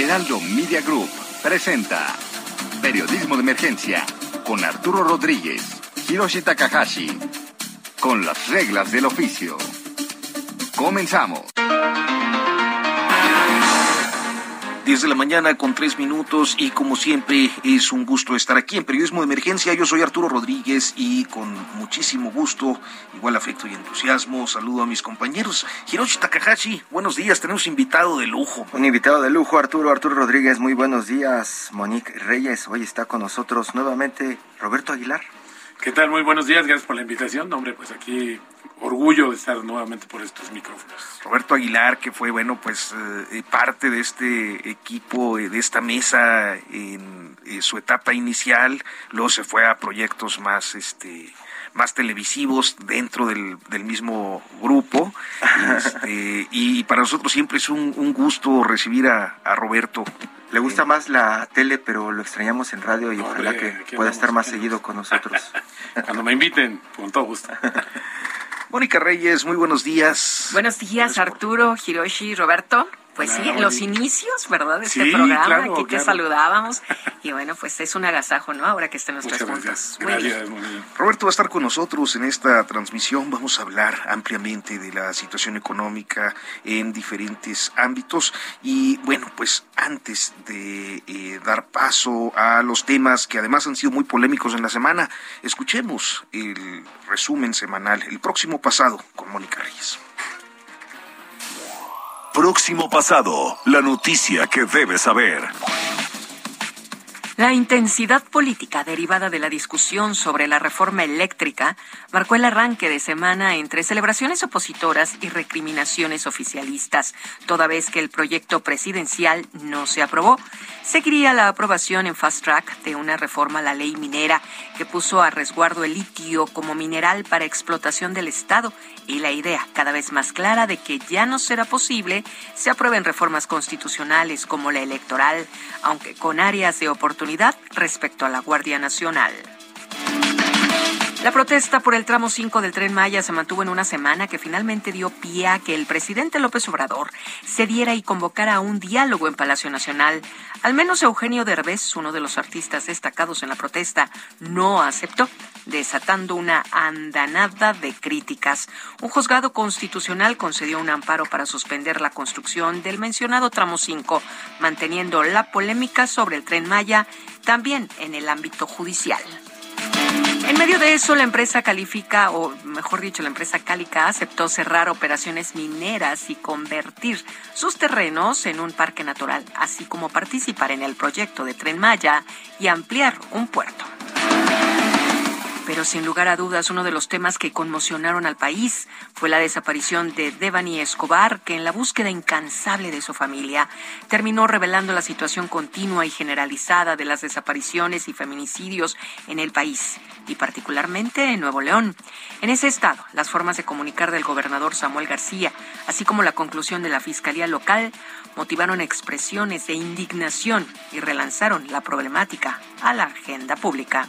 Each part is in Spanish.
El Heraldo Media Group presenta Periodismo de Emergencia con Arturo Rodríguez, Hiroshi Takahashi, con las reglas del oficio. Comenzamos. 10 de la mañana con tres minutos y como siempre es un gusto estar aquí en Periodismo de Emergencia. Yo soy Arturo Rodríguez y con muchísimo gusto, igual afecto y entusiasmo, saludo a mis compañeros. Hiroshi Takahashi, buenos días, tenemos invitado de lujo. Un invitado de lujo, Arturo, Arturo Rodríguez, muy buenos días. Monique Reyes, hoy está con nosotros nuevamente Roberto Aguilar. ¿Qué tal? Muy buenos días, gracias por la invitación. Hombre, pues aquí orgullo de estar nuevamente por estos micrófonos. Roberto Aguilar, que fue, bueno, pues eh, parte de este equipo, eh, de esta mesa en, su etapa inicial, luego se fue a proyectos más, este, más televisivos dentro del, del mismo grupo. Este, y para nosotros siempre es un, un gusto recibir a, a Roberto. Le gusta más la tele, pero lo extrañamos en radio y ojalá que ¿qué pueda estar más seguido con nosotros. Cuando me inviten, con todo gusto. Mónica Reyes, muy buenos días. Buenos días, Arturo, Hiroshi, Roberto. Pues sí, los inicios, ¿verdad? De este Sí, programa. claro, Aquí te claro. saludábamos. Y bueno, pues es un agasajo, ¿no? Ahora que estén gracias. juntos. Gracias, muy bien. Roberto va a estar con nosotros en esta transmisión. Vamos a hablar ampliamente de la situación económica en diferentes ámbitos. Y bueno, pues antes de eh, dar paso a los temas que además han sido muy polémicos en la semana, escuchemos el resumen semanal el próximo pasado con Mónica Reyes. Próximo pasado, la noticia que debes saber. La intensidad política derivada de la discusión sobre la reforma eléctrica marcó el arranque de semana entre celebraciones opositoras y recriminaciones oficialistas, toda vez que el proyecto presidencial no se aprobó. Seguiría la aprobación en fast track de una reforma a la ley minera que puso a resguardo el litio como mineral para explotación del Estado y la idea cada vez más clara de que ya no será posible se aprueben reformas constitucionales como la electoral, aunque con áreas de oportunidad respecto a la Guardia Nacional. La protesta por el tramo 5 del tren Maya se mantuvo en una semana que finalmente dio pie a que el presidente López Obrador cediera y convocara a un diálogo en Palacio Nacional. Al menos Eugenio Derbez, uno de los artistas destacados en la protesta, no aceptó, desatando una andanada de críticas. Un juzgado constitucional concedió un amparo para suspender la construcción del mencionado tramo 5, manteniendo la polémica sobre el tren Maya también en el ámbito judicial. En medio de eso, la empresa califica, o mejor dicho, la empresa Cálica aceptó cerrar operaciones mineras y convertir sus terrenos en un parque natural, así como participar en el proyecto de Tren Maya y ampliar un puerto. Pero sin lugar a dudas, uno de los temas que conmocionaron al país fue la desaparición de Devani Escobar, que en la búsqueda incansable de su familia terminó revelando la situación continua y generalizada de las desapariciones y feminicidios en el país, y particularmente en Nuevo León. En ese estado, las formas de comunicar del gobernador Samuel García, así como la conclusión de la Fiscalía local, motivaron expresiones de indignación y relanzaron la problemática a la agenda pública.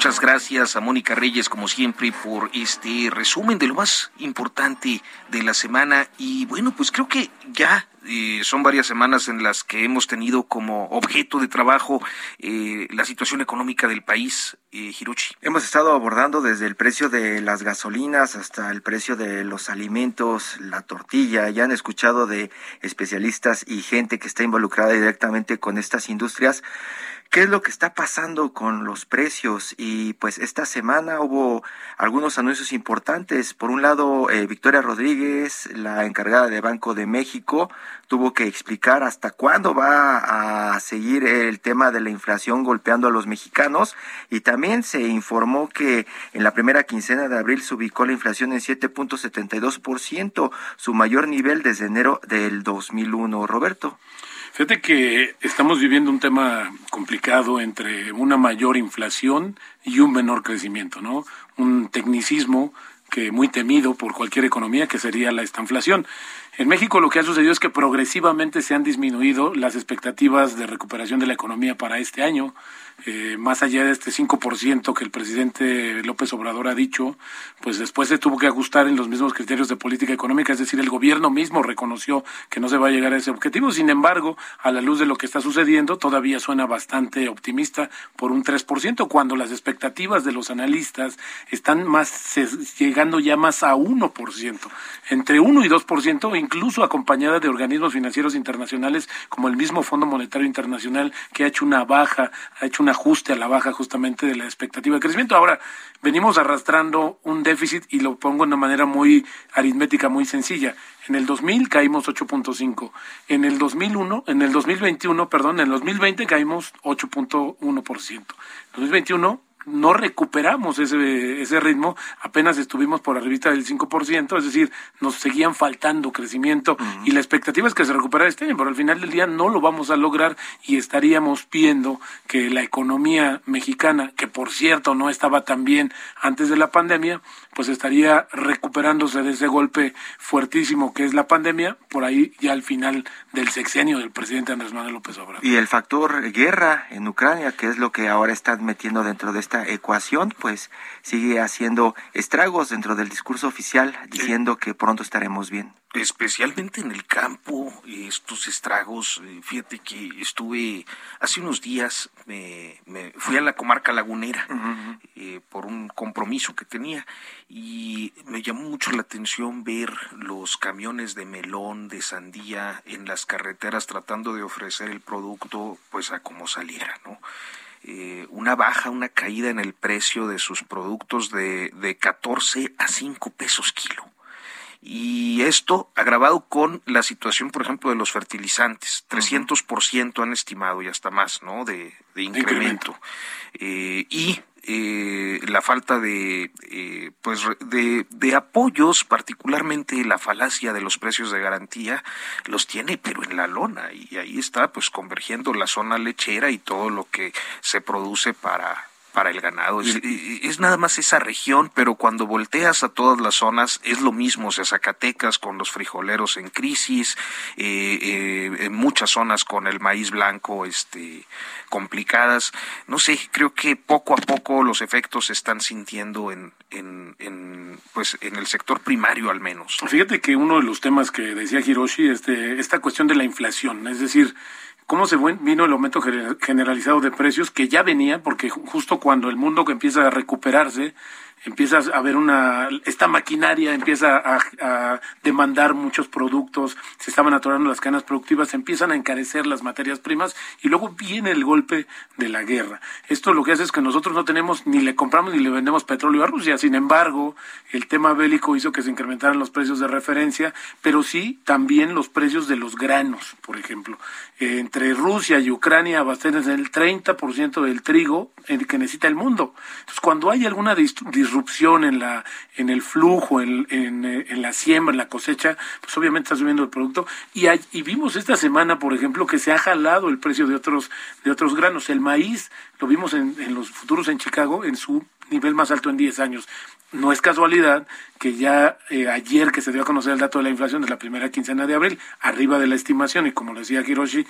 Muchas gracias a Mónica Reyes, como siempre, por este resumen de lo más importante de la semana. Y bueno, pues creo que ya eh, son varias semanas en las que hemos tenido como objeto de trabajo eh, la situación económica del país, eh. Hemos estado abordando desde el precio de las gasolinas hasta el precio de los alimentos, la tortilla. Ya han escuchado de especialistas y gente que está involucrada directamente con estas industrias qué es lo que está pasando con los precios. Y pues esta semana hubo algunos anuncios importantes. Por un lado, eh, Victoria Rodríguez, la encargada de Banco de México, tuvo que explicar hasta cuándo va a seguir el tema de la inflación golpeando a los mexicanos. Y también se informó que en la primera quincena de abril se ubicó la inflación en 7.72%, su mayor nivel desde enero del 2001. Roberto. Fíjate que estamos viviendo un tema complicado entre una mayor inflación y un menor crecimiento, ¿no? Un tecnicismo que muy temido por cualquier economía que sería la estanflación. En México lo que ha sucedido es que progresivamente se han disminuido las expectativas de recuperación de la economía para este año. Eh, más allá de este 5% que el presidente López Obrador ha dicho, pues después se tuvo que ajustar en los mismos criterios de política económica, es decir, el gobierno mismo reconoció que no se va a llegar a ese objetivo. Sin embargo, a la luz de lo que está sucediendo, todavía suena bastante optimista por un 3%, cuando las expectativas de los analistas están más llegando ya más a 1%, entre 1 y 2%, incluso acompañada de organismos financieros internacionales como el mismo Fondo Monetario Internacional que ha hecho una baja, ha hecho una ajuste a la baja justamente de la expectativa de crecimiento. Ahora, venimos arrastrando un déficit y lo pongo de una manera muy aritmética, muy sencilla. En el 2000 caímos 8.5. En el 2001, en el 2021, perdón, en el 2020 caímos 8.1%. En 2021 no recuperamos ese, ese ritmo, apenas estuvimos por arriba del 5%, es decir, nos seguían faltando crecimiento y la expectativa es que se recuperara este año, pero al final del día no lo vamos a lograr y estaríamos viendo que la economía mexicana, que por cierto no estaba tan bien antes de la pandemia, pues estaría recuperándose de ese golpe fuertísimo que es la pandemia, por ahí ya al final del sexenio del presidente Andrés Manuel López Obrador. Y el factor guerra en Ucrania, que es lo que ahora están metiendo dentro de esta ecuación, pues sigue haciendo estragos dentro del discurso oficial, diciendo que pronto estaremos bien especialmente en el campo, estos estragos. Eh, fíjate que estuve hace unos días, me, fui a la comarca lagunera eh, por un compromiso que tenía y me llamó mucho la atención ver los camiones de melón, de sandía en las carreteras tratando de ofrecer el producto pues a como saliera, ¿no? Eh, una baja, una caída en el precio de sus productos de, de 14 a 5 pesos kilo. Y esto agravado con la situación, por ejemplo, de los fertilizantes. 300% han estimado y hasta más, ¿no? De, incremento. Eh, y eh, la falta de eh, pues de, de, apoyos particularmente la falacia de los precios de garantía los tiene pero en la lona y ahí está pues convergiendo la zona lechera y todo lo que se produce para para el ganado. Es, nada más esa región, pero cuando volteas a todas las zonas es lo mismo. O sea, Zacatecas con los frijoleros en crisis, eh, eh, en muchas zonas con el maíz blanco este, complicadas. No sé, creo que poco a poco los efectos se están sintiendo en, en, en, pues, en el sector primario al menos. Fíjate que uno de los temas que decía Hiroshi, este, esta cuestión de la inflación, es decir, cómo se vino el aumento generalizado de precios que ya venía, porque justo cuando el mundo que empieza a recuperarse, empieza a ver una, esta maquinaria empieza a, demandar muchos productos, se estaban atorando las cadenas productivas, se empiezan a encarecer las materias primas y luego viene el golpe de la guerra. Esto lo que hace es que nosotros no tenemos, ni le compramos ni le vendemos petróleo a Rusia, sin embargo, el tema bélico hizo que se incrementaran los precios de referencia, pero sí también los precios de los granos, por ejemplo. entre Rusia y Ucrania abastecen el 30% del trigo que necesita el mundo. Entonces, cuando hay alguna disrupción, disrupción en la en el flujo, en, en, la siembra, en la cosecha, pues obviamente está subiendo el producto. Y, y vimos esta semana, por ejemplo, que se ha jalado el precio de otros de otros granos. El maíz, lo vimos en, en los futuros en Chicago, en su nivel más alto en 10 años. No es casualidad que ya eh, ayer que se dio a conocer el dato de la inflación de la primera quincena de abril, arriba de la estimación, y como decía Hiroshi,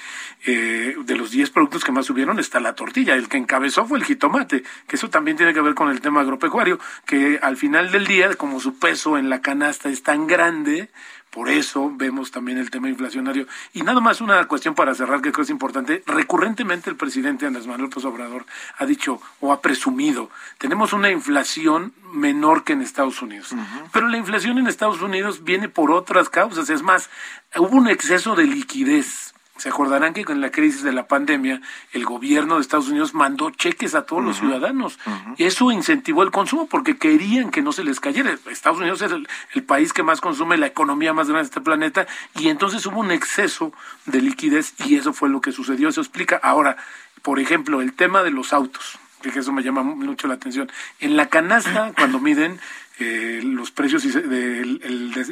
eh, de los 10 productos que más subieron está la tortilla. El que encabezó fue el jitomate, que eso también tiene que ver con el tema agropecuario, que al final del día, como su peso en la canasta es tan grande, Por eso vemos también el tema inflacionario. Y nada más una cuestión para cerrar que creo es importante. Recurrentemente el presidente Andrés Manuel López Obrador ha dicho o ha presumido, tenemos una inflación menor que en Estados Unidos. Pero la inflación en Estados Unidos viene por otras causas. Es más, hubo un exceso de liquidez se acordarán que con la crisis de la pandemia el gobierno de Estados Unidos mandó cheques a todos los ciudadanos. y Eso incentivó el consumo porque querían que no se les cayera. Estados Unidos es el, el, país que más consume, la economía más grande de este planeta y entonces hubo un exceso de liquidez y eso fue lo que sucedió. Eso explica. Ahora, por ejemplo, el tema de los autos que eso me llama mucho la atención. En la canasta, cuando miden, eh, los precios y el,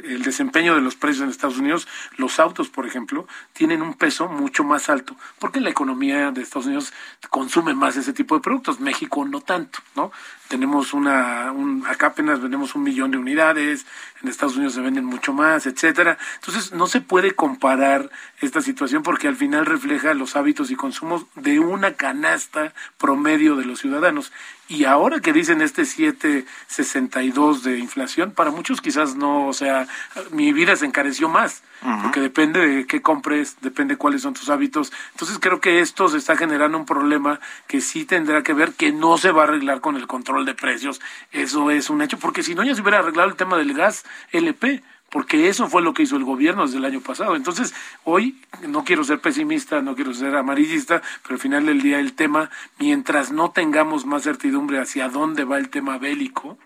el, desempeño de los precios en Estados Unidos, los autos, por ejemplo, tienen un peso mucho más alto, porque la economía de Estados Unidos consume más ese tipo de productos, México no tanto, ¿no? Tenemos una, un, acá apenas vendemos un millón de unidades, en Estados Unidos se venden mucho más, etcétera. Entonces, no se puede comparar esta situación porque al final refleja los hábitos y consumos de una canasta promedio de los ciudadanos. Y ahora que dicen este 7.62 de inflación, para muchos quizás no, o sea, mi vida se encareció más, porque depende de qué compres, depende cuáles son tus hábitos. Entonces creo que esto se está generando un problema que sí tendrá que ver, que no se va a arreglar con el control de precios. Eso es un hecho, porque si no ya se hubiera arreglado el tema del gas LP porque eso fue lo que hizo el gobierno desde el año pasado. Entonces, hoy no quiero ser pesimista, no quiero ser amarillista, pero al final del día el tema, mientras no tengamos más certidumbre hacia dónde va el tema bélico,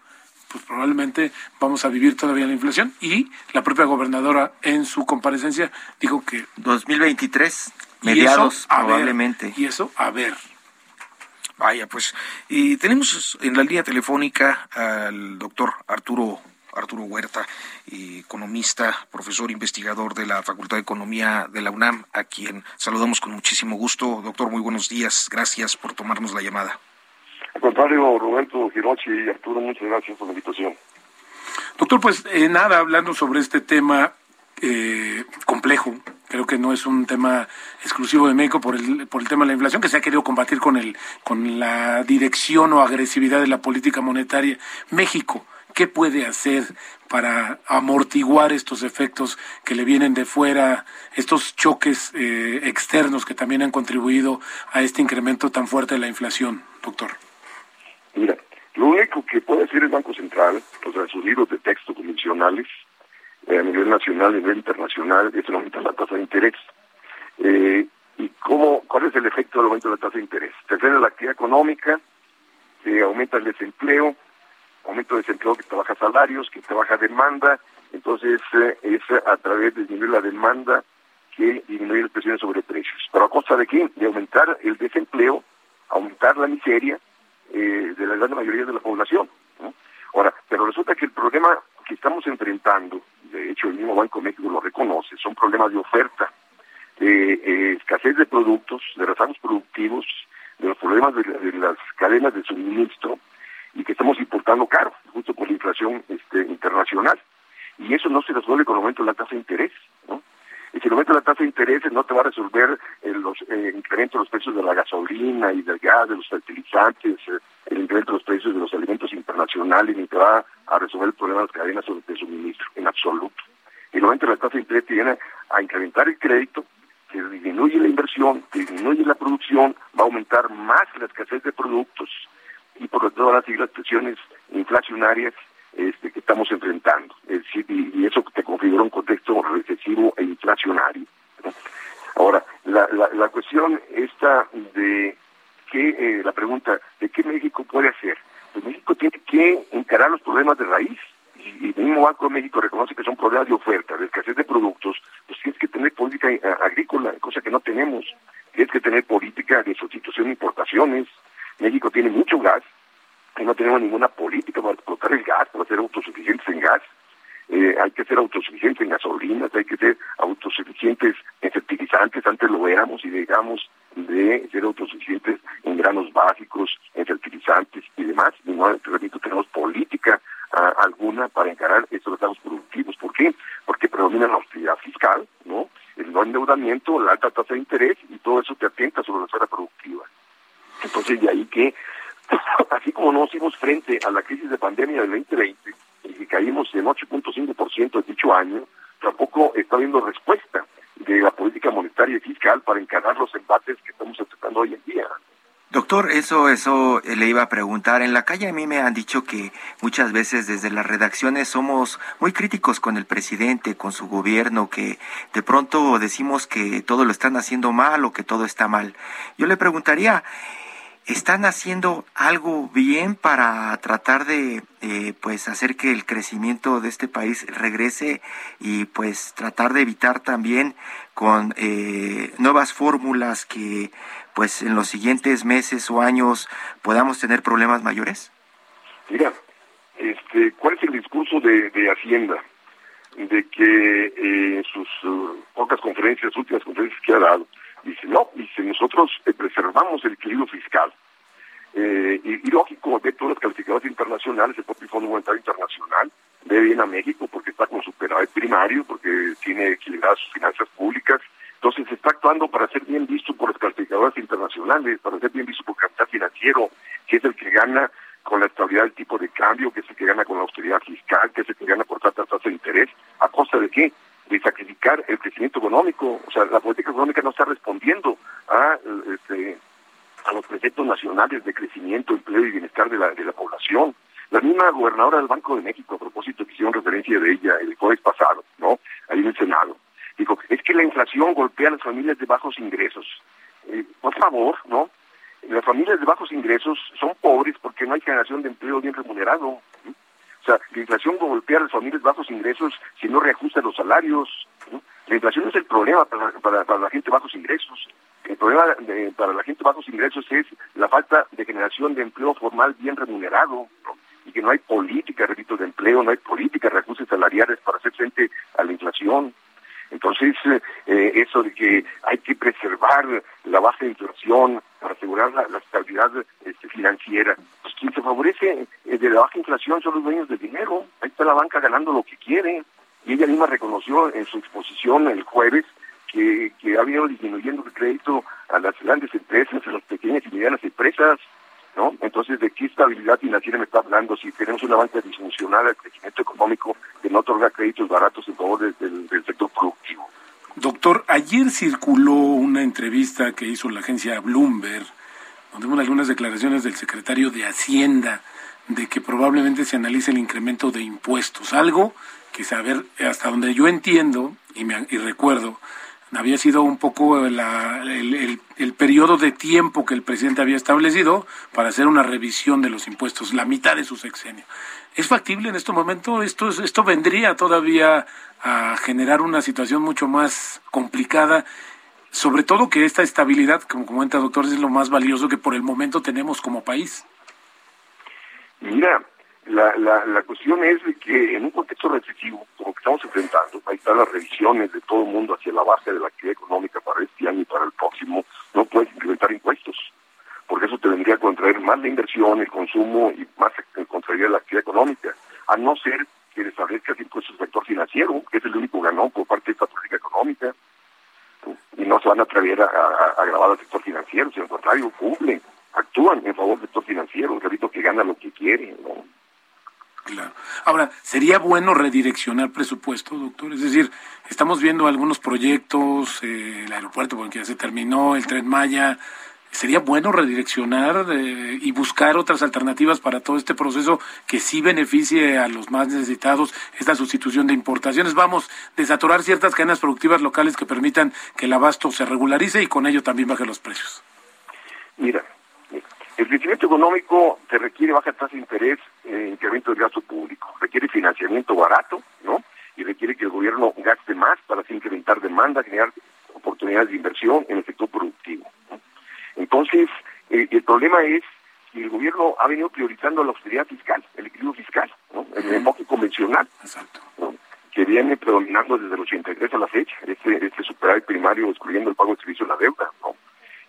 pues probablemente vamos a vivir todavía la inflación y la propia gobernadora en su comparecencia dijo que 2023 mediados probablemente. y eso a ver. Vaya, pues y tenemos en la línea telefónica al doctor Arturo Arturo Huerta, economista, profesor investigador de la Facultad de Economía de la UNAM, a quien saludamos con muchísimo gusto. Doctor, muy buenos días. Gracias por tomarnos la llamada. Al contrario, Roberto Girochi y Arturo, muchas gracias por la invitación. Doctor, pues eh, nada, hablando sobre este tema eh, complejo, creo que no es un tema exclusivo de México por el, por el tema de la inflación, que se ha querido combatir con, el, con la dirección o agresividad de la política monetaria. México, ¿Qué puede hacer para amortiguar estos efectos que le vienen de fuera, estos choques eh, externos que también han contribuido a este incremento tan fuerte de la inflación, doctor? Mira, lo único que puede hacer el Banco Central, o sea, sus libros de texto convencionales, eh, a nivel nacional, a nivel internacional, es aumentar la tasa de interés. Eh, ¿Y cómo, cuál es el efecto del aumento de la tasa de interés? Se la actividad económica, aumenta el desempleo, aumento de desempleo que trabaja salarios, que trabaja demanda, entonces eh, es a través de disminuir la demanda que disminuye las presiones sobre precios. ¿Pero a costa de qué? De aumentar el desempleo, aumentar la miseria eh, de la gran mayoría de la población. Ahora, pero resulta que el problema que estamos enfrentando, de hecho el mismo Banco México lo reconoce, son problemas de oferta, de eh, escasez de productos, de rezagos productivos, de los problemas de las cadenas de suministro, y que estamos importando caro, justo por la inflación este, internacional. Y eso no se resuelve con el aumento de la tasa de interés. ¿no? Y si el aumento de la tasa de interés no te va a resolver el, los, eh, incremento de los precios de la gasolina y del gas, de los fertilizantes, eh, el incremento de los precios de los alimentos internacionales, ni te va a resolver el problema de las cadenas de suministro, en absoluto. El aumento de la tasa de interés te viene a incrementar el crédito, que disminuye la inversión, que disminuye la producción, va a aumentar más la escasez de productos, y por todas las las presiones inflacionarias este, que estamos enfrentando. Y, eso te configura un contexto recesivo e inflacionario. Ahora, la, la, la, cuestión esta de que, eh, la pregunta, ¿de qué México puede hacer? Pues México tiene que encarar los problemas de raíz. Y, el mismo Banco de México reconoce que son problemas de oferta, de escasez de productos, pues tienes que tener política eh, agrícola, cosa que no tenemos. Tienes que tener política de sustitución de importaciones, México tiene mucho gas y no tenemos ninguna política para explotar el gas, para ser autosuficientes en gas. Eh, hay que ser autosuficientes en gasolinas, hay que ser autosuficientes en fertilizantes, antes lo éramos y dejamos de ser autosuficientes en granos básicos, en fertilizantes y demás, y no tenemos política ah, alguna para encarar estos estados productivos. ¿Por qué? Porque predomina la austeridad fiscal, ¿no? El no endeudamiento, la alta tasa de interés y todo eso te atenta sobre la esfera productiva. Entonces, de ahí que, así como nos hicimos frente a la crisis de pandemia del 2020 y que caímos en 8.5% de dicho año, tampoco está habiendo respuesta de la política monetaria y fiscal para encarar los embates que estamos enfrentando hoy en día. Doctor, eso, eso eh, le iba a preguntar. En la calle a mí me han dicho que muchas veces desde las redacciones somos muy críticos con el presidente, con su gobierno, que de pronto decimos que todo lo están haciendo mal o que todo está mal. Yo le preguntaría, ¿están haciendo algo bien para tratar de eh, pues hacer que el crecimiento de este país regrese y pues tratar de evitar también con eh, nuevas fórmulas que pues en los siguientes meses o años podamos tener problemas mayores? Mira, este, ¿cuál es el discurso de, Hacienda? De que en eh, sus uh, pocas conferencias, últimas conferencias que ha dado, dice, no, dice, nosotros preservamos el equilibrio fiscal. Eh, y, lógico, ve todas las calificadoras internacionales, el propio Fondo Monetario Internacional, ve bien a México porque está con superávit primario, porque tiene equilibradas sus finanzas públicas, entonces se está actuando para ser bien visto por las calificadoras internacionales, para ser bien visto por capital financiero, que es el que gana con la estabilidad del tipo de cambio, que es el que gana con la austeridad fiscal, que es el que gana por tanta tasa de interés. ¿A costa de qué? De sacrificar el crecimiento económico. O sea, la política económica no está respondiendo a, este, a los preceptos nacionales de crecimiento, empleo y bienestar de la, de la población. La misma gobernadora del Banco de México, a propósito que hicieron referencia de ella el jueves pasado, ¿no? Ahí en el Senado, Digo, es que la inflación golpea a las familias de bajos ingresos. Eh, por favor, ¿no? Las familias de bajos ingresos son pobres porque no hay generación de empleo bien remunerado. O sea, la inflación golpea a las familias de bajos ingresos si no reajusta los salarios. La inflación no es el problema para, para, la gente de bajos ingresos. El problema para la gente de bajos ingresos es la falta de generación de empleo formal bien remunerado. y que no hay política, repito, de empleo, no hay política de reajustes salariales para hacer frente a la inflación. Entonces, eh, eso de que hay que preservar la baja inflación para asegurar la, estabilidad este, financiera, pues quien se favorece eh, de la baja inflación son los dueños del dinero. Ahí está la banca ganando lo que quiere. Y ella en su exposición el jueves que, que ha venido disminuyendo el crédito a las grandes empresas, a las pequeñas y medianas empresas, ¿no? Entonces, ¿de qué estabilidad financiera me está hablando si tenemos una banca disfuncional al crecimiento económico que no otorga créditos baratos en favor del, sector productivo? Doctor, ayer circuló una entrevista que hizo la agencia Bloomberg, donde hubo algunas declaraciones del secretario de Hacienda de que probablemente se analice el incremento de impuestos, algo que saber hasta donde yo entiendo y, me, y recuerdo había sido un poco el, el, periodo de tiempo que el presidente había establecido para hacer una revisión de los impuestos, la mitad de su sexenio. ¿Es factible en este momento? Esto, esto vendría todavía a generar una situación mucho más complicada, sobre todo que esta estabilidad, como comenta doctor, es lo más valioso que por el momento tenemos como país. Mira, la, la, la cuestión es de que en un contexto recesivo, como que estamos enfrentando, ahí están las revisiones de todo el mundo hacia la base de la actividad económica para este año y para el próximo, no puedes incrementar impuestos, porque eso te vendría a contraer más la inversión, el consumo y más contraería la actividad económica, a no ser que establezcas impuestos al sector financiero, que es el único ganón por parte de esta política económica, y no se van a atrever a, a, al sector financiero, sino al contrario, cumplen, actúan en favor del sector financiero, repito, que gana lo que quiere, ¿no? Claro. Ahora, ¿sería bueno redireccionar presupuesto, doctor? Es decir, estamos viendo algunos proyectos, eh, el aeropuerto porque ya se terminó, el tren Maya. ¿Sería bueno redireccionar eh, y buscar otras alternativas para todo este proceso que sí beneficie a los más necesitados, esta sustitución de importaciones? Vamos, desatorar ciertas cadenas productivas locales que permitan que el abasto se regularice y con ello también baje los precios. Mira, el crecimiento económico te requiere baja tasa de interés, eh, incremento del gasto público, requiere financiamiento barato, ¿no? Y requiere que el gobierno gaste más para así incrementar demanda, generar oportunidades de inversión en el sector productivo. Entonces, eh, el problema es que el gobierno ha venido priorizando la austeridad fiscal, el equilibrio fiscal, ¿no? el enfoque convencional, que viene predominando desde el 83 a la fecha, este, este superávit primario excluyendo el pago de servicio de la deuda. ¿no?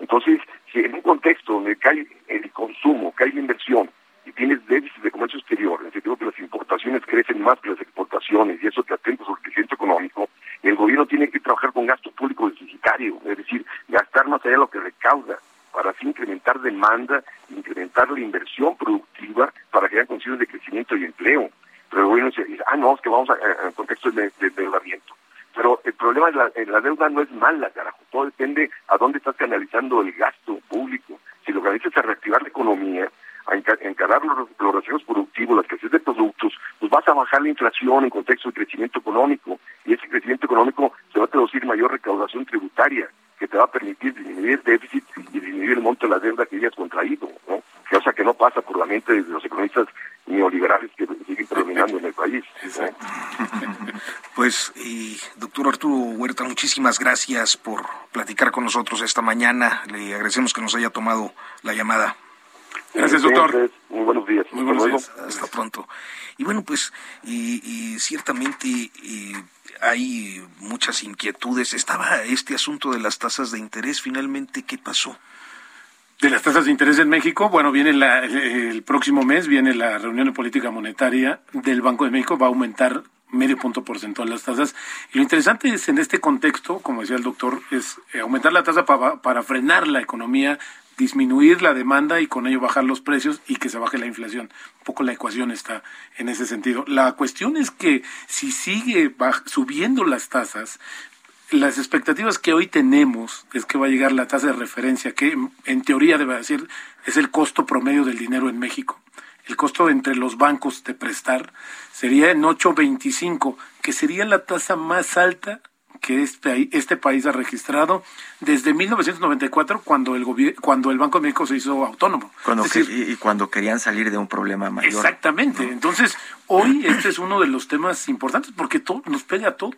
Entonces, si en un contexto donde cae el consumo, cae la inversión y tienes déficit de comercio exterior, en el sentido que las importaciones crecen más que las exportaciones y eso te atenta sobre el crecimiento económico, el gobierno tiene que trabajar con gasto público deficitario, es decir, gastar más allá de lo que recauda para así incrementar demanda, incrementar la inversión productiva para crear condiciones de crecimiento y empleo. Pero el gobierno dice, ah, no, es que vamos a, en contexto de, de, la deuda no es mala, carajo. Todo depende a dónde estás canalizando el gasto público. Si lo que necesitas es reactivar la economía, a encarar los, los productivos, la escasez de productos, pues vas a bajar la inflación en contexto de crecimiento económico. Y ese crecimiento económico se va a traducir mayor recaudación tributaria, que te va a permitir disminuir el déficit y disminuir el monto de la deuda que hayas contraído, ¿no? Cosa que no pasa por la mente de los economistas neoliberales que siguen predominando en el país. Pues, y, doctor Arturo Huerta, muchísimas gracias por platicar con nosotros esta mañana. Le agradecemos que nos haya tomado la llamada. Gracias, doctor. Muy buenos días. Muy buenos días. Hasta pronto. Y bueno, pues, y, y ciertamente hay muchas inquietudes. Estaba este asunto de las tasas de interés. Finalmente, ¿qué pasó? De las tasas de interés en México, bueno, viene la, el próximo mes, viene la reunión de política monetaria del Banco de México, va a aumentar medio punto porcentual las tasas. Y lo interesante es en este contexto, como decía el doctor, es eh, aumentar la tasa para, para frenar la economía disminuir la demanda y con ello bajar los precios y que se baje la inflación. Un poco la ecuación está en ese sentido. La cuestión es que si sigue subiendo las tasas, las expectativas que hoy tenemos es que va a llegar la tasa de referencia, que en teoría debe decir es el costo promedio del dinero en México. El costo entre los bancos de prestar sería en 8.25, que sería la tasa más alta que este, este país ha registrado desde 1994 cuando el cuando el Banco de México se hizo autónomo. Cuando y cuando querían salir de un problema mayor. Exactamente. Entonces, hoy este es uno de los temas importantes porque todo, nos pega a todos.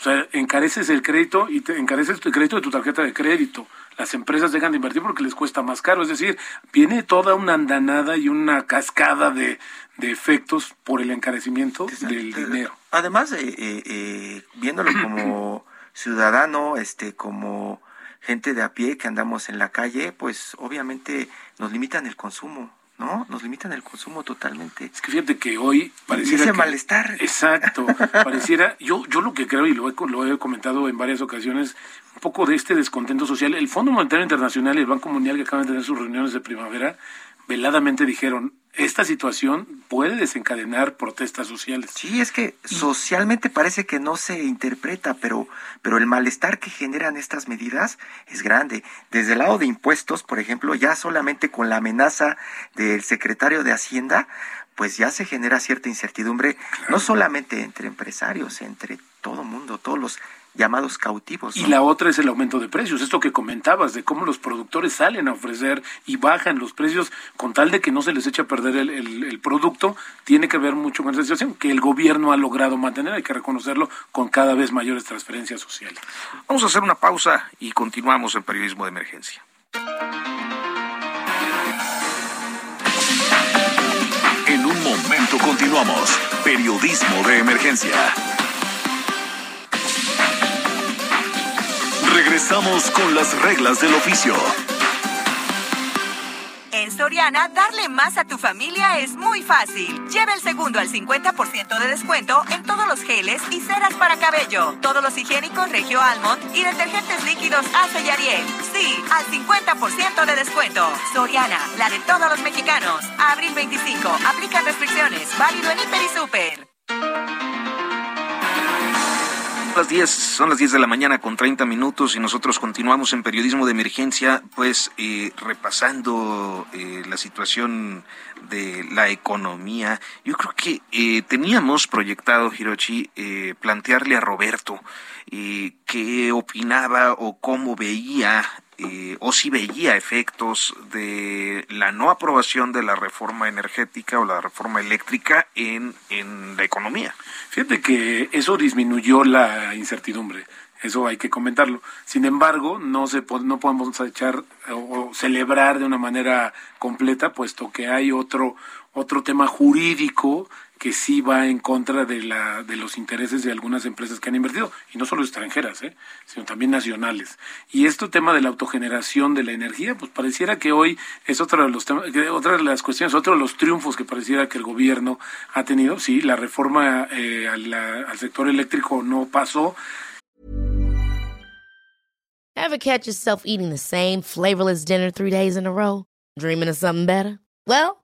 O sea, encareces el crédito y te encareces el crédito de tu tarjeta de crédito. Las empresas dejan de invertir porque les cuesta más caro. Es decir, viene toda una andanada y una cascada de, de efectos por el encarecimiento del dinero. Además, eh, eh, viéndolo como ciudadano, este, como gente de a pie que andamos en la calle, pues obviamente nos limitan el consumo. ¿No? Nos limitan el consumo totalmente. Es que fíjate que hoy pareciera. ese malestar. Exacto. pareciera. Yo, yo lo que creo, y lo he, lo he comentado en varias ocasiones, un poco de este descontento social. El Fondo Monetario Internacional y el Banco Mundial, que acaban de tener sus reuniones de primavera, veladamente dijeron, esta situación puede desencadenar protestas sociales. Sí, es que socialmente parece que no se interpreta, pero, pero el malestar que generan estas medidas es grande. Desde el lado de impuestos, por ejemplo, ya solamente con la amenaza del secretario de Hacienda, pues ya se genera cierta incertidumbre, no solamente entre empresarios, entre todo mundo, todos los llamados cautivos. Y la otra es el aumento de precios, esto que comentabas, de cómo los productores salen a ofrecer y bajan los precios con tal de que no se les eche a perder el, el, producto, tiene que ver mucho con esa situación que el gobierno ha logrado mantener, hay que reconocerlo, con cada vez mayores transferencias sociales. Vamos a hacer una pausa y continuamos en Periodismo de Emergencia. En un momento continuamos. Periodismo de Emergencia. Regresamos con las reglas del oficio. En Soriana, darle más a tu familia es muy fácil. Lleva el segundo al 50% de descuento en todos los geles y ceras para cabello, todos los higiénicos Regio Almond y detergentes líquidos Ace y Ariel. Sí, al 50% de descuento. Soriana, la de todos los mexicanos. Abril 25. Aplica restricciones. Válido en Hiper y Super las 10, son las 10 de la mañana con 30 minutos y nosotros continuamos en periodismo de emergencia, pues eh, repasando eh, la situación de la economía. Yo creo que eh, teníamos proyectado, Hirochi, plantearle a Roberto qué opinaba o cómo veía o si veía efectos de la no aprobación de la reforma energética o la reforma eléctrica en, en la economía. Fíjate que eso disminuyó la incertidumbre. Eso hay que comentarlo. Sin embargo, no se no podemos echar o celebrar de una manera completa, puesto que hay otro otro tema jurídico que sí va en contra de, la, de los intereses de algunas empresas que han invertido, y no solo extranjeras, ¿eh? sino también nacionales. Y este tema de la autogeneración de la energía, pues pareciera que hoy es otro de los otra de las cuestiones, otro de los triunfos que pareciera que el gobierno ha tenido. Sí, la reforma eh, al, al sector eléctrico no pasó. Ever catch yourself eating the same flavorless dinner three days in a row? Dreaming of something better? Well,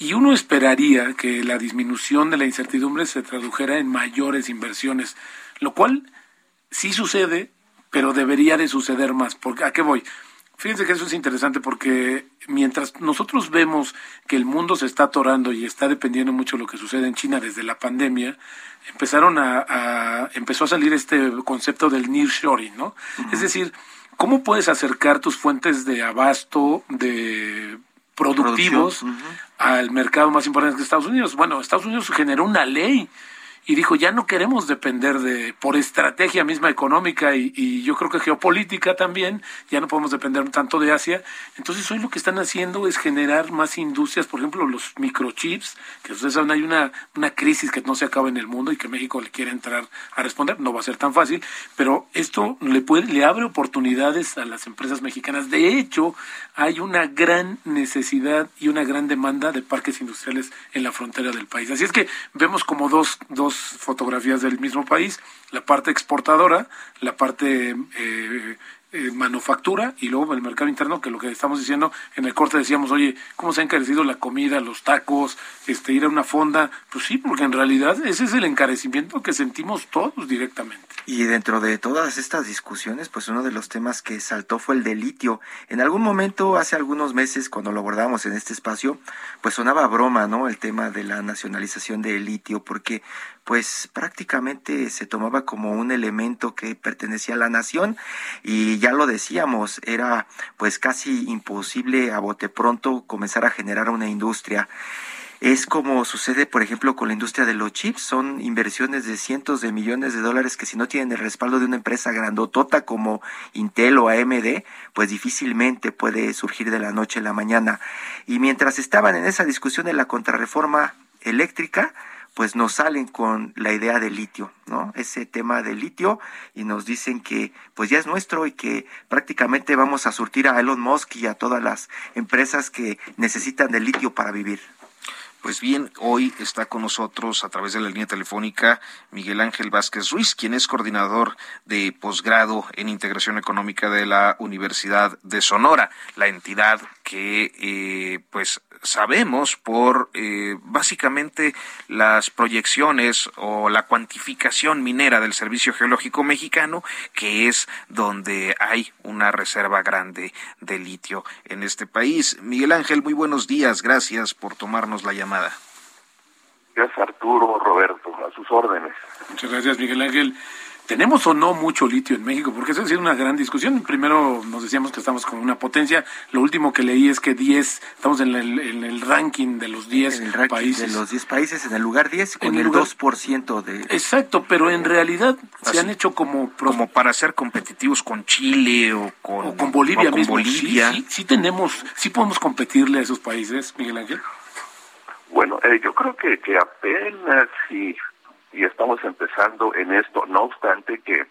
Y uno esperaría que la disminución de la incertidumbre se tradujera en mayores inversiones, lo cual sí sucede, pero debería de suceder más. Porque, ¿A qué voy? Fíjense que eso es interesante porque mientras nosotros vemos que el mundo se está atorando y está dependiendo mucho de lo que sucede en China desde la pandemia, empezaron a, empezó a salir este concepto del nearshoring, ¿no? Es decir, ¿cómo puedes acercar tus fuentes de abasto de productivos al mercado más importante que Estados Unidos? Bueno, Estados Unidos generó una ley y dijo ya no queremos depender de por estrategia misma económica y, yo creo que geopolítica también ya no podemos depender tanto de Asia entonces hoy lo que están haciendo es generar más industrias por ejemplo los microchips que ustedes saben hay una una crisis que no se acaba en el mundo y que México le quiere entrar a responder no va a ser tan fácil pero esto le puede le abre oportunidades a las empresas mexicanas. De hecho hay una gran necesidad y una gran demanda de parques industriales en la frontera del país. Así es que vemos como dos dos fotografías del mismo país, la parte exportadora, la parte eh, eh, manufactura y luego el mercado interno, que lo que estamos diciendo en el corte decíamos, oye, ¿cómo se ha encarecido la comida, los tacos, este ir a una fonda? Pues sí, porque en realidad ese es el encarecimiento que sentimos todos directamente. Y dentro de todas estas discusiones, pues uno de los temas que saltó fue el de litio. En algún momento, hace algunos meses, cuando lo abordamos en este espacio, pues sonaba broma, ¿no? El tema de la nacionalización del litio, porque pues prácticamente se tomaba como un elemento que pertenecía a la nación y ya lo decíamos, era pues casi imposible a bote pronto comenzar a generar una industria. Es como sucede, por ejemplo, con la industria de los chips. Son inversiones de cientos de millones de dólares que si no tienen el respaldo de una empresa grandotota como Intel o AMD, pues difícilmente puede surgir de la noche a la mañana. Y mientras estaban en esa discusión de la contrarreforma eléctrica, pues nos salen con la idea del litio, ¿no? Ese tema del litio y nos dicen que pues ya es nuestro y que prácticamente vamos a surtir a Elon Musk y a todas las empresas que necesitan del litio para vivir. Pues bien, hoy está con nosotros a través de la línea telefónica Miguel Ángel Vázquez Ruiz, quien es coordinador de posgrado en integración económica de la Universidad de Sonora, la entidad que eh, pues sabemos por eh, básicamente las proyecciones o la cuantificación minera del Servicio Geológico Mexicano, que es donde hay una reserva grande de litio en este país. Miguel Ángel, muy buenos días, gracias por tomarnos la llamada. Gracias Arturo, Roberto, a sus órdenes. Muchas gracias Miguel Ángel. ¿Tenemos o no mucho litio en México? Porque eso ha sido una gran discusión. Primero nos decíamos que estamos con una potencia. Lo último que leí es que 10, estamos en el, en el ranking de los 10 países. De los 10 países, en el lugar 10, con el, 2% de... Exacto, pero en realidad se han hecho como... Como para ser competitivos con Chile o con, con Bolivia mismo. Bolivia. Sí, sí, tenemos, sí podemos competirle a esos países, Miguel Ángel. Bueno, eh, yo creo que, que apenas si y estamos empezando en esto. No obstante que,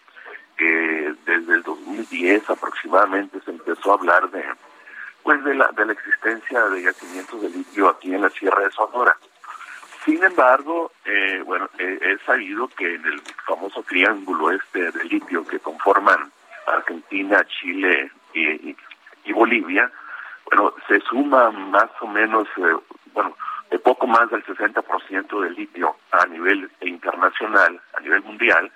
desde el 2010 aproximadamente se empezó a hablar de pues de la, de la existencia de yacimientos de litio aquí en la Sierra de Sonora. Sin embargo, eh, bueno, he sabido que en el famoso triángulo este de litio que conforman Argentina, Chile y, y, Bolivia, bueno, se suma más o menos, eh, bueno, de poco más del 60% del litio a nivel internacional, a nivel mundial,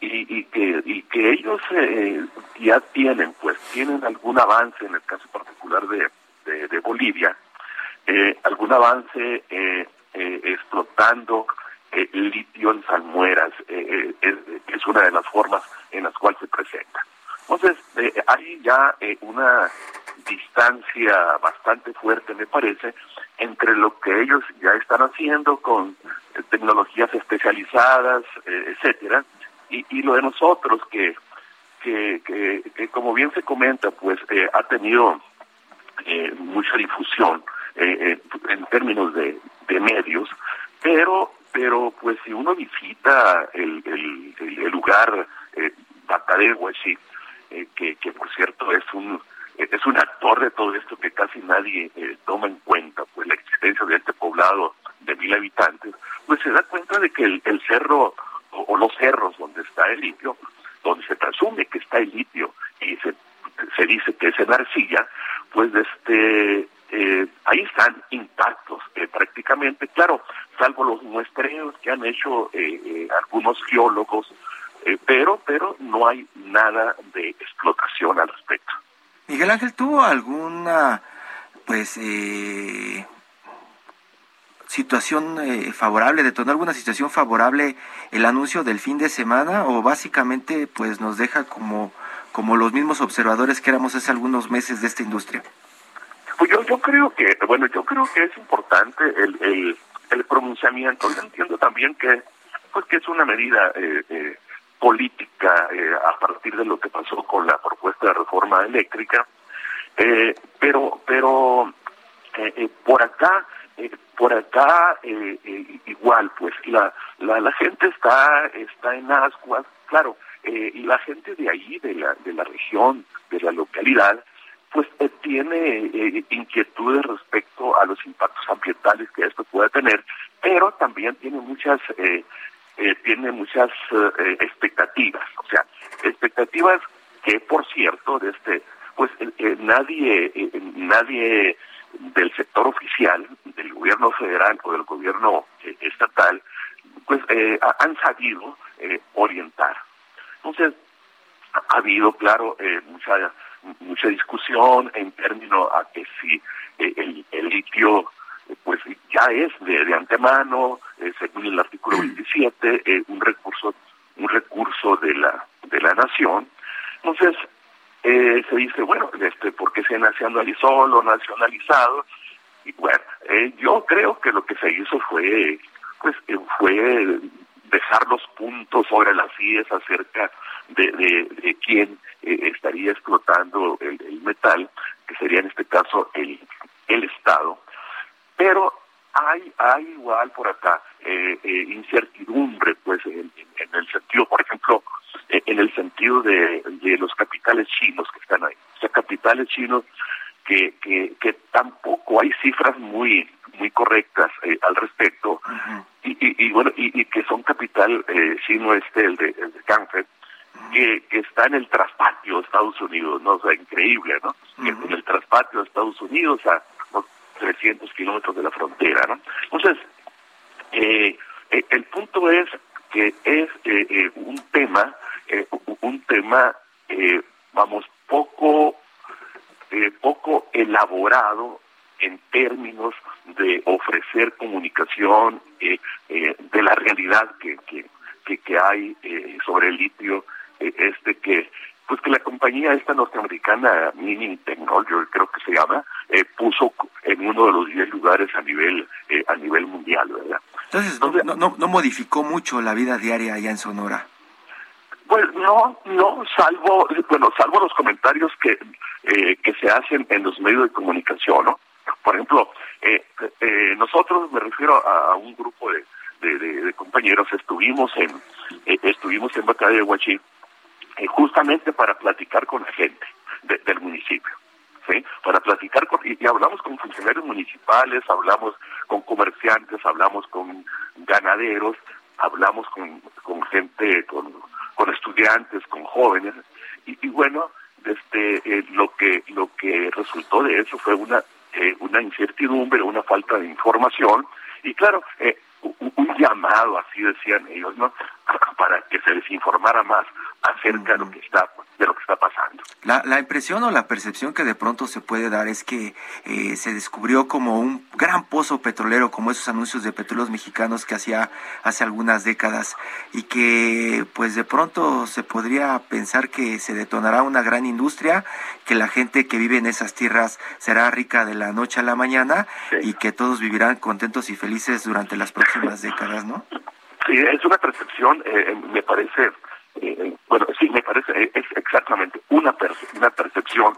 y, que y que ellos eh, ya tienen, pues tienen algún avance en el caso particular de, Bolivia, eh, algún avance eh, explotando el litio en salmueras, es, es una de las formas en las cuales se presenta. Entonces, hay ya una distancia bastante fuerte, me parece, entre lo que ellos ya están haciendo con eh, tecnologías especializadas, eh, etcétera, y, y, lo de nosotros que, que, que, como bien se comenta, pues eh, ha tenido mucha difusión en términos de, de medios, pero pero pues si uno visita el, el, el lugar sí, que, que por cierto es un es un actor de todo esto que casi nadie toma en cuenta, pues la existencia de este poblado de mil habitantes, pues se da cuenta de que el, cerro o, los cerros donde está el litio, donde se presume que está el litio y se, se dice que es en arcilla, pues este eh, ahí están intactos eh, prácticamente, claro, salvo los muestreos que han hecho eh, algunos geólogos, pero pero no hay nada de explotación al respecto. Miguel Ángel, ¿tuvo alguna pues eh, situación eh, favorable, detonó alguna situación favorable el anuncio del fin de semana o básicamente pues nos deja como, como los mismos observadores que éramos hace algunos meses de esta industria? Pues yo, yo creo que, bueno, yo creo que es importante el, el, pronunciamiento. Yo entiendo también que, pues que es una medida eh, eh, política a partir de lo que pasó con la propuesta de reforma eléctrica, pero, pero por acá eh, por acá eh, eh, igual, pues la, la, la gente está, está en ascuas, claro, y la gente de ahí, de la, de la región, de la localidad, pues tiene inquietudes respecto a los impactos ambientales que esto puede tener, pero también tiene muchas tiene muchas expectativas, o sea, expectativas que por cierto de este pues nadie nadie del sector oficial, del gobierno federal o del gobierno eh, estatal, pues eh, han sabido eh, orientar. Entonces, ha habido, claro, mucha mucha discusión en términos a que si el, el, litio pues ya es de, de antemano, según el artículo 27, un recurso un recurso de la de la nación. Entonces, eh, se dice, bueno, este, ¿por qué se nacionalizó lo nacionalizado? Y bueno, eh, yo creo que lo que se hizo fue, pues, eh, fue dejar los puntos sobre las ideas acerca de, de, quién estaría explotando el, metal, que sería en este caso el, el Estado. Pero hay, hay igual por acá incertidumbre, pues, en, en, el sentido, por ejemplo, en el sentido de, de los capitales chinos que están ahí. O sea, capitales chinos que, que, que tampoco hay cifras muy muy correctas eh, al respecto. Y, y, y, bueno y, y, que son capital eh, chino este el de el de Cáncer que, que está en el traspatio de Estados Unidos no o sea increíble no en el traspatio de Estados Unidos a 300 kilómetros de la frontera no entonces eh, eh el punto es que es eh, eh, un tema eh, un tema, eh, vamos, poco, poco elaborado en términos de ofrecer comunicación de la realidad que, que, que, hay sobre el litio, este que pues que la compañía esta norteamericana Mining Technology, creo que se llama, puso en uno de los 10 lugares a nivel a nivel mundial, ¿verdad? Entonces, no, no, no modificó mucho la vida diaria allá en Sonora. Pues no, no, salvo, bueno, salvo los comentarios que, eh, que se hacen en los medios de comunicación, ¿no? Por ejemplo, eh, eh, nosotros, me refiero a, un grupo de, de, compañeros, estuvimos en, estuvimos en Batalla de Huachí, justamente para platicar con la gente del municipio. ¿Sí? para platicar con, y, hablamos con funcionarios municipales, hablamos con comerciantes, hablamos con ganaderos, hablamos con, con gente, con con estudiantes, con jóvenes, y, bueno, este, eh, lo que lo que resultó de eso fue una eh, una incertidumbre, una falta de información, y claro, eh, un, llamado, así decían ellos, ¿no? Para que se les informara más acerca de lo que está de lo que está pasando. La, la impresión o la percepción que de pronto se puede dar es que eh, se descubrió como un gran pozo petrolero, como esos anuncios de petróleos mexicanos que hacía hace algunas décadas, y que pues de pronto se podría pensar que se detonará una gran industria, que la gente que vive en esas tierras será rica de la noche a la mañana y que todos vivirán contentos y felices durante las próximas décadas, ¿no? Sí, es una percepción, eh, me parece eh, bueno, sí, me parece, eh, es exactamente una, una percepción.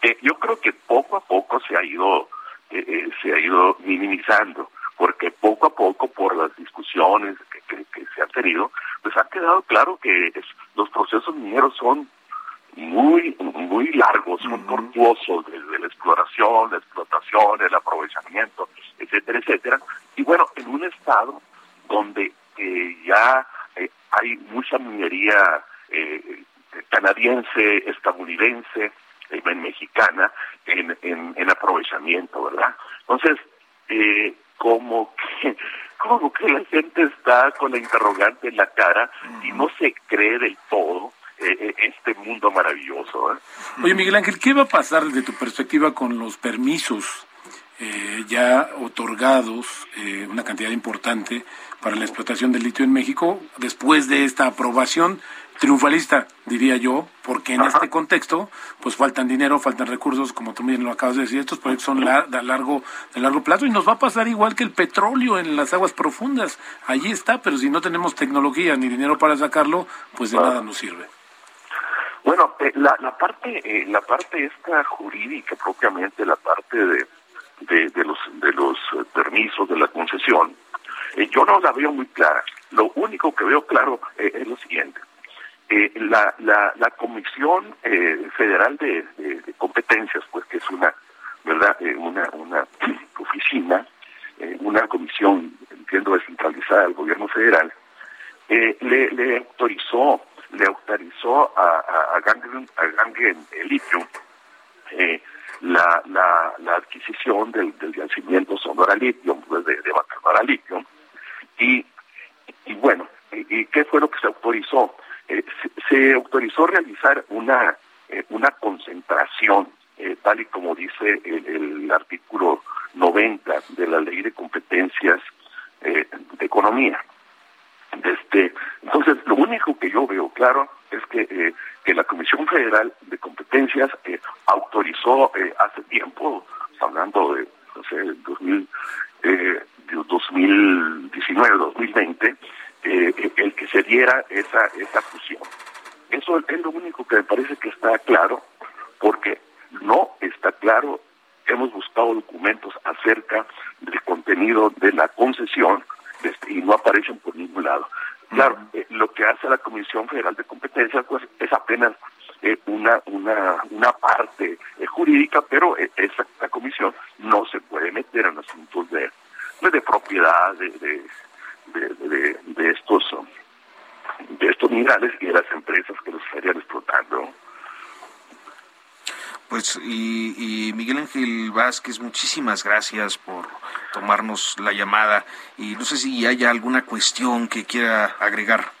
que yo creo que poco a poco se ha ido, eh, se ha ido minimizando, porque poco a poco, por las discusiones que, que, se han tenido, pues ha quedado claro que los procesos mineros son muy muy largos, son tortuosos desde la exploración, la explotación, el aprovechamiento, etcétera, etcétera. Y bueno, en un estado donde eh, ya eh, hay mucha minería eh, canadiense, estadounidense, mexicana en, en, aprovechamiento, ¿verdad? Entonces, como que como que la gente está con la interrogante en la cara y no se cree del todo este mundo maravilloso. Oye, Miguel Ángel, ¿qué va a pasar desde tu perspectiva con los permisos eh, ya otorgados, eh, una cantidad importante para la explotación del litio en México, después de esta aprobación triunfalista, diría yo, porque en este contexto, pues faltan dinero, faltan recursos, como tú bien lo acabas de decir, estos proyectos son de largo, de largo plazo y nos va a pasar igual que el petróleo en las aguas profundas. Allí está, pero si no tenemos tecnología ni dinero para sacarlo, pues de nada nos sirve. Bueno, eh, la, la parte, la parte esta jurídica propiamente, la parte de de, los, de los eh, permisos de la concesión, eh, yo no la veo muy clara. Lo único que veo claro eh, es lo siguiente. la, la, la Comisión Federal de, Competencias, pues que es una, ¿verdad? una, una oficina, una comisión, entiendo, descentralizada del gobierno federal, le, le autorizó le autorizó a, a, a Gangen, a Lithium la, la, la adquisición del, del yacimiento Sonora Lithium, pues de, de Bacanora Lithium, y, y bueno, y, qué fue lo que se autorizó? Eh, se, autorizó realizar una, eh, una concentración, eh, tal y como dice el, el, artículo 90 de la Ley de Competencias de Economía. Este, entonces, lo único que yo veo claro es que, eh, que la Comisión Federal de Competencias eh, autorizó eh, hace tiempo, hablando de, no sé, 2000, 2019, 2020, el que se diera esa, esa fusión. Eso es lo único que me parece que está claro, porque no está claro, hemos buscado documentos acerca del contenido de la concesión, este, y no aparecen por ningún lado. Claro, eh, lo que hace la Comisión Federal de Competencia pues, es apenas eh, una, una, una parte eh, jurídica, pero esa comisión no se puede meter en asuntos de, de, propiedad de, de, de, estos de estos minerales y de las empresas que los estarían explotando. Pues y, y Miguel Ángel Vázquez, muchísimas gracias por tomarnos la llamada y no sé si haya alguna cuestión que quiera agregar.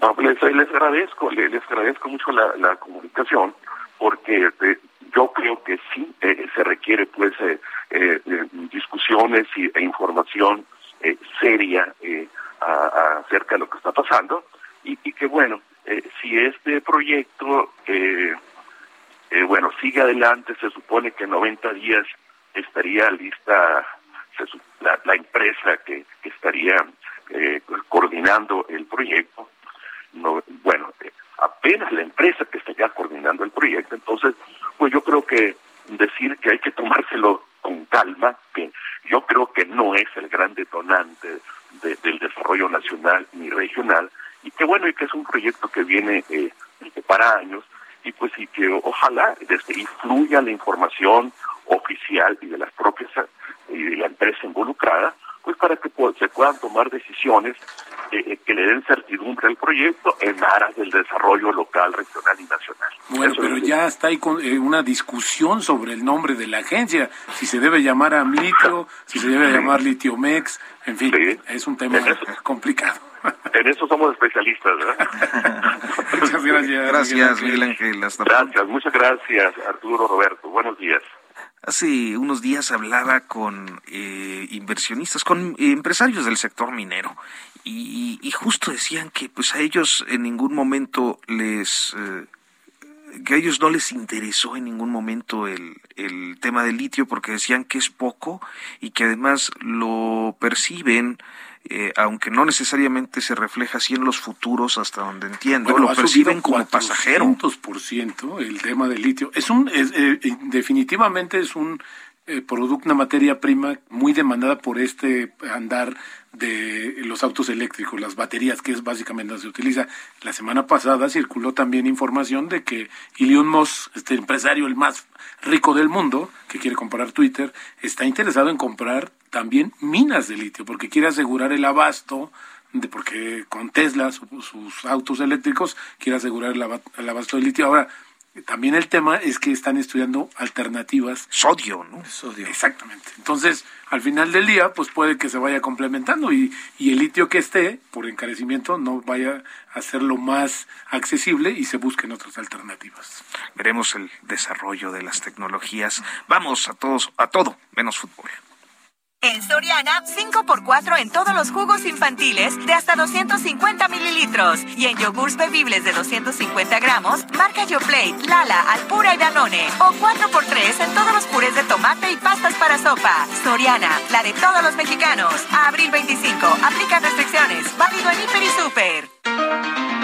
No, les, les agradezco, les, agradezco mucho la, comunicación porque eh, yo creo que sí eh, se requiere pues eh, discusiones y, e información seria acerca de lo que está pasando y, y que bueno, si este proyecto bueno sigue adelante, se supone que en 90 días estaría lista la, empresa que, estaría eh, coordinando el proyecto, no, bueno, eh, apenas la empresa que estaría coordinando el proyecto, entonces, pues yo creo que decir que hay que tomárselo con calma, que yo creo que no es el gran detonante del desarrollo nacional ni regional, y que bueno, y que es un proyecto que viene eh, para años, y pues y que ojalá desde fluya la información oficial y de las propias y de la empresa involucrada, pues para que se puedan tomar decisiones eh, eh, que le den certidumbre al proyecto en aras del desarrollo local, regional y nacional. Bueno, pero ya está ahí con, eh, una discusión sobre el nombre de la agencia, si se debe llamar a Litio, si se debe llamar Litiomex, en fin, es un tema complicado. En eso somos especialistas, ¿verdad? muchas gracias. Gracias, Miguel Ángel. gracias, muchas gracias, Arturo Roberto. Buenos días. Hace unos días hablaba con eh, inversionistas, con empresarios del sector minero y, justo decían que pues a ellos en ningún momento les eh, que a ellos no les interesó en ningún momento el, el tema del litio porque decían que es poco y que además lo perciben eh, aunque no necesariamente se refleja así en los futuros, hasta donde entiendo, lo perciben como pasajero. el tema del litio. Es un, eh, definitivamente es un eh, producto, una materia prima muy demandada por este andar de los autos eléctricos, las baterías, que es básicamente donde se utiliza. La semana pasada circuló también información de que Elon Musk, este empresario el más rico del mundo, que quiere comprar Twitter, está interesado en comprar también minas de litio, porque quiere asegurar el abasto de porque con Tesla, sus autos eléctricos, quiere asegurar el, abasto de litio. Ahora, también el tema es que están estudiando alternativas. Sodio, ¿no? Sodio. Exactamente. Entonces, al final del día, pues puede que se vaya complementando y, y el litio que esté, por encarecimiento, no vaya a ser lo más accesible y se busquen otras alternativas. Veremos el desarrollo de las tecnologías. Vamos a todos, a todo, menos fútbol. En Soriana, 5x4 en todos los jugos infantiles de hasta 250 mililitros. Y en yogurts bebibles de 250 gramos, marca YoPlate, Lala, Alpura y Danone. O 4x3 en todos los purés de tomate y pastas para sopa. Soriana, la de todos los mexicanos. A abril 25, aplica restricciones. Válido en Hiper y Super.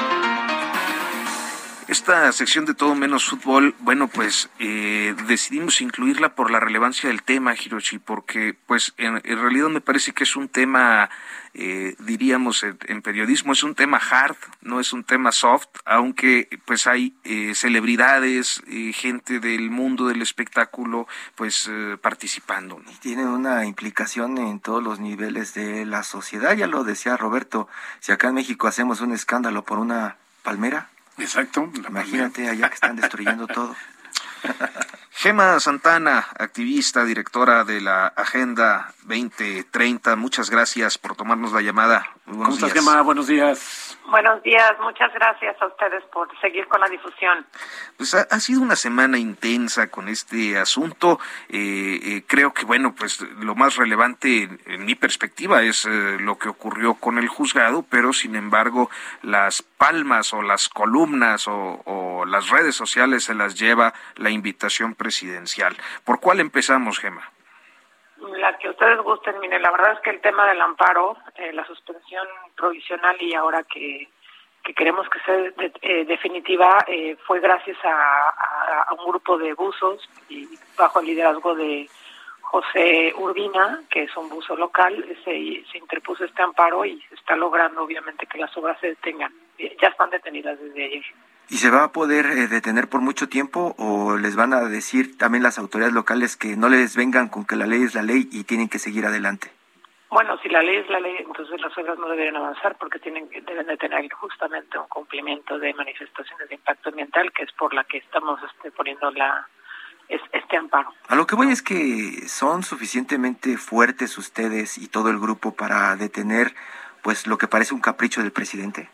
Esta sección de todo menos fútbol, bueno, pues eh, decidimos incluirla por la relevancia del tema, Hiroshi, porque pues en, realidad me parece que es un tema, eh, diríamos en, periodismo, es un tema hard, no es un tema soft, aunque pues hay eh, celebridades, gente del mundo del espectáculo, pues participando. Y tiene una implicación en todos los niveles de la sociedad, ya lo decía Roberto, si acá en México hacemos un escándalo por una palmera, Exacto. Imagínate allá que están destruyendo todo. Gema Santana, activista, directora de la Agenda 2030, muchas gracias por tomarnos la llamada. ¿Cómo estás, Gema? Buenos días. Buenos días, muchas gracias a ustedes por seguir con la difusión. Pues ha, sido una semana intensa con este asunto. Eh, eh, creo que, bueno, pues lo más relevante en, mi perspectiva es eh, lo que ocurrió con el juzgado, pero sin embargo las palmas o las columnas o, o las redes sociales se las lleva la invitación presidencial. ¿Por cuál empezamos, Gema? La que ustedes gusten, mire, la verdad es que el tema del amparo, eh, la suspensión provisional y ahora que, queremos que sea eh, definitiva, eh, fue gracias a, un grupo de buzos y bajo el liderazgo de José Urbina, que es un buzo local, se, se interpuso este amparo y se está logrando obviamente que las obras se detengan. Ya están detenidas desde ayer. ¿Y se va a poder eh, detener por mucho tiempo o les van a decir también las autoridades locales que no les vengan con que la ley es la ley y tienen que seguir adelante? Bueno, si la ley es la ley, entonces las obras no deberían avanzar porque tienen deben de tener justamente un cumplimiento de manifestaciones de impacto ambiental, que es por la que estamos este, poniendo la este amparo. A lo que voy es que son suficientemente fuertes ustedes y todo el grupo para detener pues lo que parece un capricho del presidente.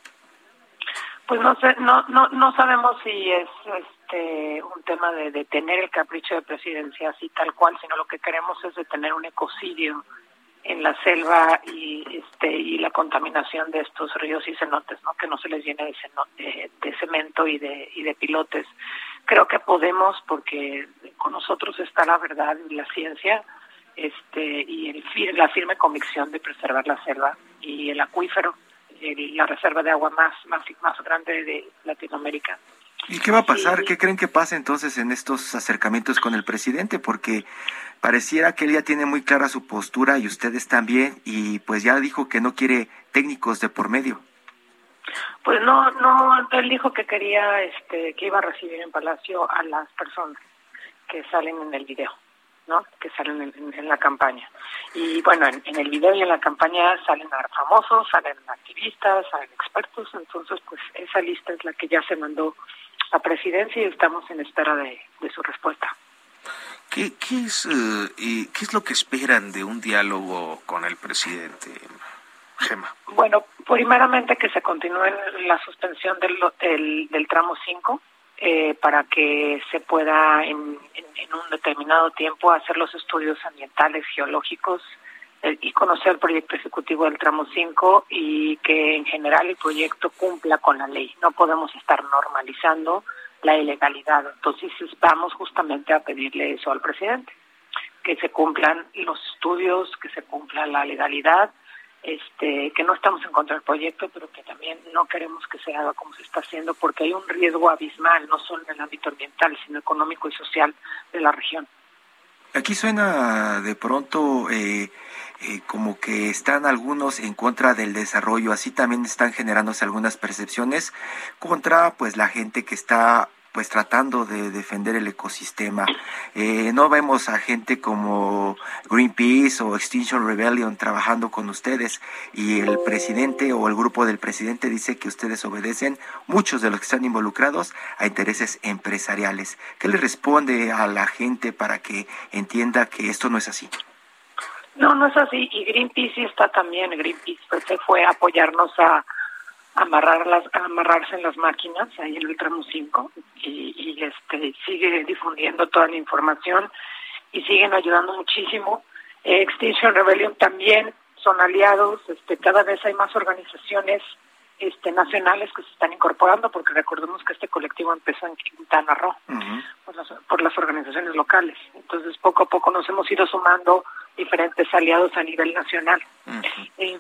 Pues no sé, no, no, no sabemos si es este un tema de detener el capricho de presidencia así tal cual, sino lo que queremos es detener un ecocidio en la selva y este y la contaminación de estos ríos y cenotes, ¿no? Que no se les llene de, de, cemento y de y de pilotes. Creo que podemos porque con nosotros está la verdad y la ciencia este y el, la firme convicción de preservar la selva y el acuífero la reserva de agua más, más, más grande de Latinoamérica. ¿Y qué va a pasar? ¿Qué creen que pasa entonces en estos acercamientos con el presidente? Porque pareciera que él ya tiene muy clara su postura y ustedes también, y pues ya dijo que no quiere técnicos de por medio. Pues no, no, él dijo que quería, este, que iba a recibir en Palacio a las personas que salen en el video que salen en, la campaña. Y bueno, en, el video y en la campaña salen famosos, salen activistas, salen expertos, entonces pues esa lista es la que ya se mandó a presidencia y estamos en espera de, su respuesta. ¿Qué, qué, es, eh, ¿Qué es lo que esperan de un diálogo con el presidente, Gema? Bueno, primeramente que se continúe la suspensión del, del, del tramo 5, eh, para que se pueda en, un determinado tiempo hacer los estudios ambientales, geológicos eh, y conocer el proyecto ejecutivo del tramo 5 y que en general el proyecto cumpla con la ley. No podemos estar normalizando la ilegalidad. Entonces vamos justamente a pedirle eso al presidente, que se cumplan los estudios, que se cumpla la legalidad este, que no estamos en contra del proyecto, pero que también no queremos que se haga como se está haciendo, porque hay un riesgo abismal, no solo en el ámbito ambiental, sino económico y social de la región. Aquí suena de pronto eh, eh, como que están algunos en contra del desarrollo, así también están generándose algunas percepciones contra pues la gente que está pues tratando de defender el ecosistema. Eh, no vemos a gente como Greenpeace o Extinction Rebellion trabajando con ustedes y el presidente o el grupo del presidente dice que ustedes obedecen, muchos de los que están involucrados, a intereses empresariales. ¿Qué le responde a la gente para que entienda que esto no es así? No, no es así. Y Greenpeace sí está también. Greenpeace pues, se fue a apoyarnos a amarrar las, amarrarse en las máquinas ahí en el tramo 5 y, y este sigue difundiendo toda la información y siguen ayudando muchísimo. Eh, Extinction Rebellion también son aliados, este, cada vez hay más organizaciones este, nacionales que se están incorporando, porque recordemos que este colectivo empezó en Quintana Roo, por, las, por las organizaciones locales. Entonces, poco a poco nos hemos ido sumando diferentes aliados a nivel nacional. eh,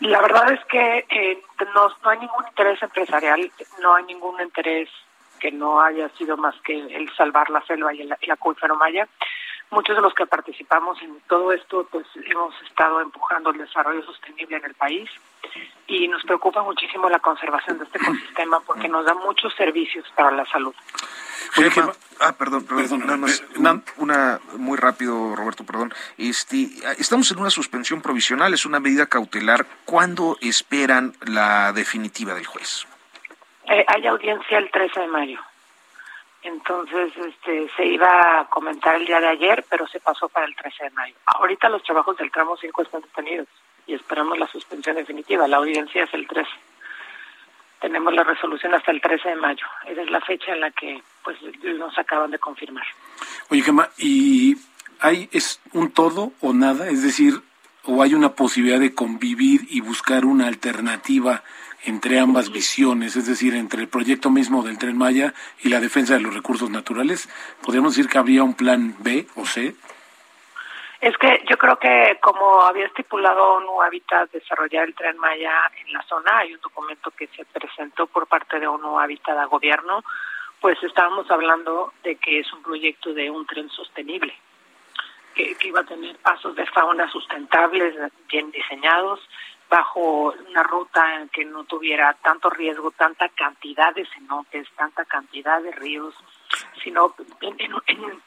la verdad es que eh, no, no hay ningún interés empresarial, no hay ningún interés que no haya sido más que el salvar la selva y el, el acuífero maya. Muchos de los que participamos en todo esto, pues hemos estado empujando el desarrollo sostenible en el país y nos preocupa muchísimo la conservación de este ecosistema porque nos da muchos servicios para la salud. Gema, ah, perdón, perdón, nada más, un- una muy rápido, Roberto, perdón. Este, estamos en una suspensión provisional, es una medida cautelar. ¿Cuándo esperan la definitiva del juez? Eh, hay audiencia el 13 de mayo. Entonces, este, se iba a comentar el día de ayer, pero se pasó para el 13 de mayo. Ahorita los trabajos del tramo 5 están detenidos y esperamos la suspensión definitiva. La audiencia es el 13. Tenemos la resolución hasta el 13 de mayo. Esa es la fecha en la que pues nos acaban de confirmar. Oye, Gemma, ¿y hay es un todo o nada? Es decir, ¿o hay una posibilidad de convivir y buscar una alternativa entre ambas visiones? Es decir, entre el proyecto mismo del Tren Maya y la defensa de los recursos naturales. ¿Podríamos decir que habría un plan B o C? Es que yo creo que como había estipulado ONU Habitat desarrollar el tren Maya en la zona, hay un documento que se presentó por parte de ONU Habitat a gobierno, pues estábamos hablando de que es un proyecto de un tren sostenible, que, que iba a tener pasos de fauna sustentables, bien diseñados, bajo una ruta en que no tuviera tanto riesgo, tanta cantidad de cenotes, tanta cantidad de ríos, sino en, en, en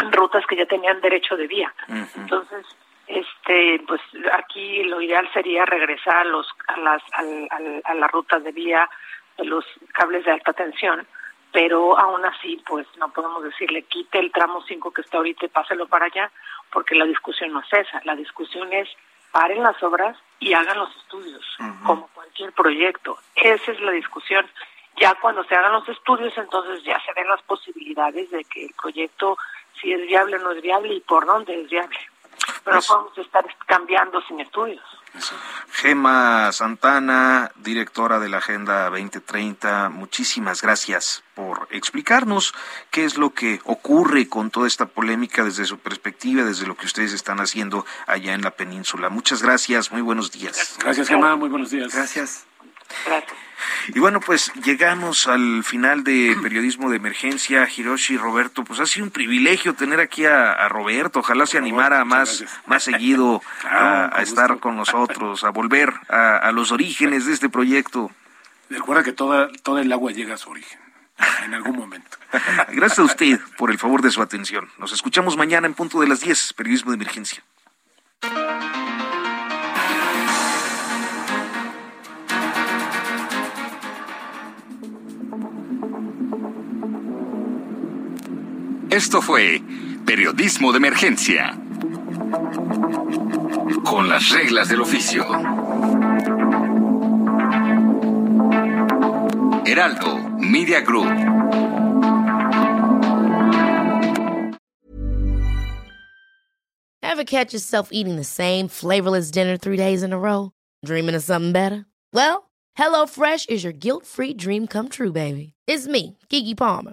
en rutas que ya tenían derecho de vía. Entonces, este, pues aquí lo ideal sería regresar a los a las al, al, a las rutas de vía de los cables de alta tensión, pero aún así, pues no podemos decirle quite el tramo 5 que está ahorita y páselo para allá, porque la discusión no es esa. La discusión es paren las obras y hagan los estudios, como cualquier proyecto. Esa es la discusión. Ya cuando se hagan los estudios, entonces ya se ven las posibilidades de que el proyecto si es viable o no es viable y por dónde es viable. Pero Pues- podemos estar cambiando sin estudios. Gema Santana, directora de la Agenda 2030, muchísimas gracias por explicarnos qué es lo que ocurre con toda esta polémica desde su perspectiva, desde lo que ustedes están haciendo allá en la península. Muchas gracias, muy buenos días. Gracias, Gemma. Muy buenos días. Gracias. Gracias. Y bueno, pues llegamos al final de Periodismo de Emergencia, Hiroshi Roberto. Pues ha sido un privilegio tener aquí a, a Roberto. Ojalá se animara más, gracias. más seguido Claro, a, estar con nosotros, a volver a, a los orígenes de este proyecto. Recuerda que toda, toda el agua llega a su origen, en algún momento. Gracias a usted por el favor de su atención. Nos escuchamos mañana en punto de las 10, Periodismo de Emergencia. Esto fue Periodismo de Emergencia. Con las reglas del oficio. Heraldo Media Group. Ever catch yourself eating the same flavorless dinner three days in a row? Dreaming of something better? Well, HelloFresh is your guilt free dream come true, baby. It's me, Kiki Palmer.